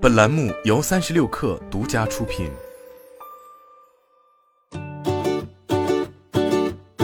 本栏目由三十六氪独家出品。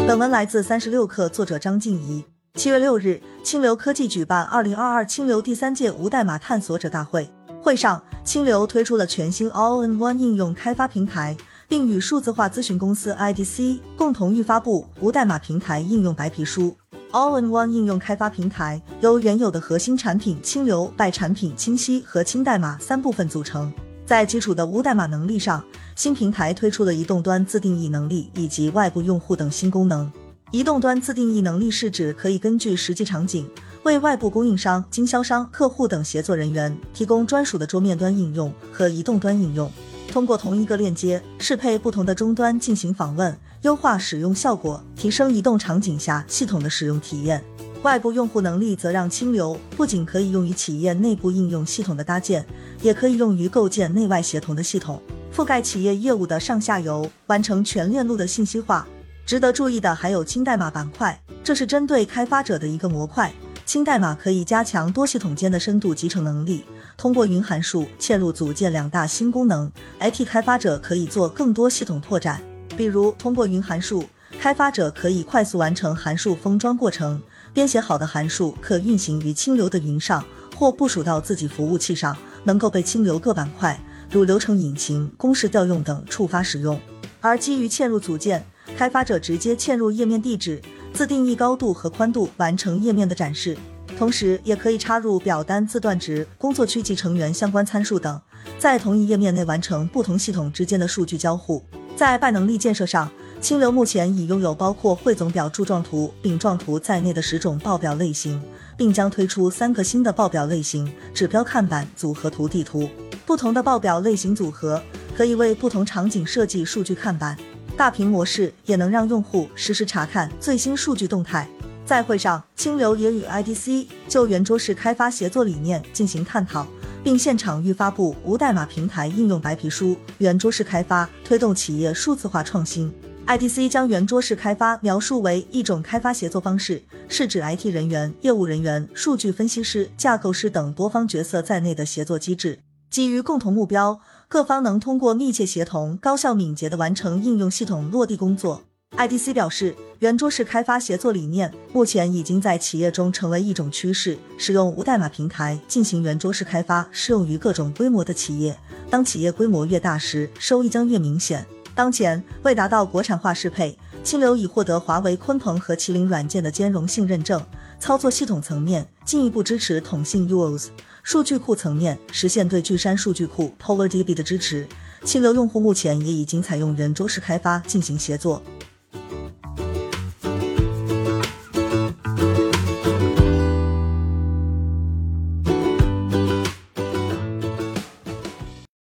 本文来自三十六氪，作者张静怡。七月六日，清流科技举办二零二二清流第三届无代码探索者大会。会上，清流推出了全新 All-in-One 应用开发平台，并与数字化咨询公司 IDC 共同预发布无代码平台应用白皮书。All-in-One 应用开发平台由原有的核心产品清流、拜产品清晰和轻代码三部分组成。在基础的无代码能力上，新平台推出了移动端自定义能力以及外部用户等新功能。移动端自定义能力是指可以根据实际场景，为外部供应商、经销商、客户等协作人员提供专属的桌面端应用和移动端应用，通过同一个链接适配不同的终端进行访问，优化使用效果，提升移动场景下系统的使用体验。外部用户能力则让清流不仅可以用于企业内部应用系统的搭建，也可以用于构建内外协同的系统，覆盖企业业务的上下游，完成全链路的信息化。值得注意的还有轻代码板块，这是针对开发者的一个模块。轻代码可以加强多系统间的深度集成能力，通过云函数嵌入组件两大新功能，IT 开发者可以做更多系统拓展。比如，通过云函数，开发者可以快速完成函数封装过程，编写好的函数可运行于清流的云上，或部署到自己服务器上，能够被清流各板块，如流程引擎、公式调用等触发使用。而基于嵌入组件。开发者直接嵌入页面地址，自定义高度和宽度，完成页面的展示。同时，也可以插入表单字段值、工作区及成员相关参数等，在同一页面内完成不同系统之间的数据交互。在拜能力建设上，清流目前已拥有包括汇总表、柱状图、饼状图在内的十种报表类型，并将推出三个新的报表类型：指标看板、组合图、地图。不同的报表类型组合可以为不同场景设计数据看板。大屏模式也能让用户实时查看最新数据动态。在会上，清流也与 IDC 就圆桌式开发协作理念进行探讨，并现场预发布无代码平台应用白皮书。圆桌式开发推动企业数字化创新。IDC 将圆桌式开发描述为一种开发协作方式，是指 IT 人员、业务人员、数据分析师、架构师等多方角色在内的协作机制。基于共同目标，各方能通过密切协同、高效敏捷地完成应用系统落地工作。IDC 表示，圆桌式开发协作理念目前已经在企业中成为一种趋势。使用无代码平台进行圆桌式开发，适用于各种规模的企业。当企业规模越大时，收益将越明显。当前，为达到国产化适配，清流已获得华为鲲鹏和麒麟软件的兼容性认证。操作系统层面，进一步支持统信 UOS。数据库层面实现对巨山数据库 PolarDB 的支持，清流用户目前也已经采用圆桌式开发进行协作。